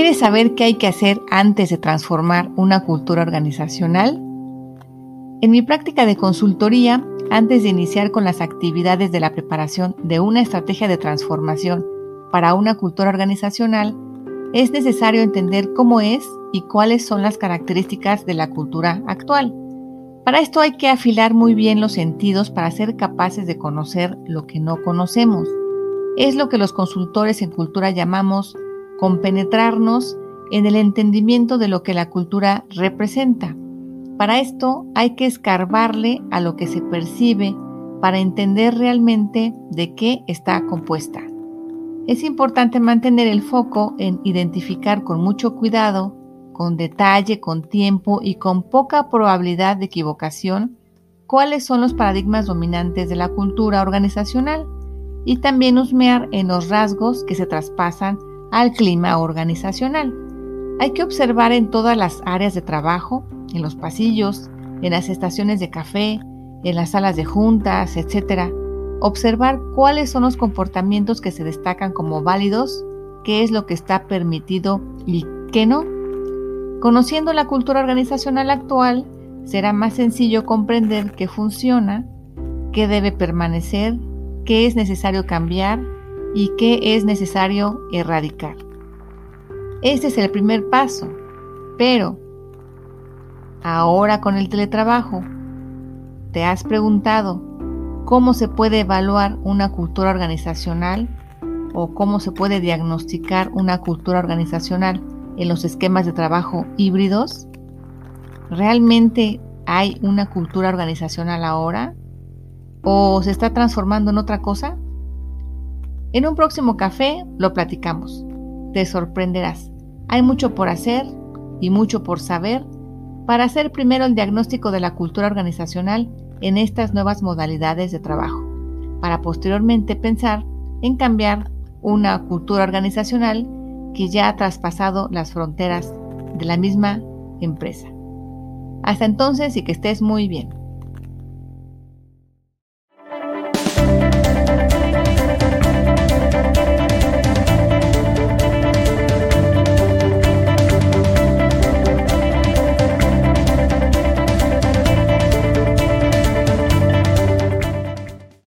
¿Quieres saber qué hay que hacer antes de transformar una cultura organizacional? En mi práctica de consultoría, antes de iniciar con las actividades de la preparación de una estrategia de transformación para una cultura organizacional, es necesario entender cómo es y cuáles son las características de la cultura actual. Para esto hay que afilar muy bien los sentidos para ser capaces de conocer lo que no conocemos. Es lo que los consultores en cultura llamamos compenetrarnos en el entendimiento de lo que la cultura representa. Para esto hay que escarbarle a lo que se percibe para entender realmente de qué está compuesta. Es importante mantener el foco en identificar con mucho cuidado, con detalle, con tiempo y con poca probabilidad de equivocación cuáles son los paradigmas dominantes de la cultura organizacional y también husmear en los rasgos que se traspasan al clima organizacional. Hay que observar en todas las áreas de trabajo, en los pasillos, en las estaciones de café, en las salas de juntas, etc. Observar cuáles son los comportamientos que se destacan como válidos, qué es lo que está permitido y qué no. Conociendo la cultura organizacional actual, será más sencillo comprender qué funciona, qué debe permanecer, qué es necesario cambiar y qué es necesario erradicar. Este es el primer paso, pero ahora con el teletrabajo, ¿te has preguntado cómo se puede evaluar una cultura organizacional o cómo se puede diagnosticar una cultura organizacional en los esquemas de trabajo híbridos? ¿Realmente hay una cultura organizacional ahora? ¿O se está transformando en otra cosa? En un próximo café lo platicamos. Te sorprenderás. Hay mucho por hacer y mucho por saber para hacer primero el diagnóstico de la cultura organizacional en estas nuevas modalidades de trabajo, para posteriormente pensar en cambiar una cultura organizacional que ya ha traspasado las fronteras de la misma empresa. Hasta entonces y que estés muy bien.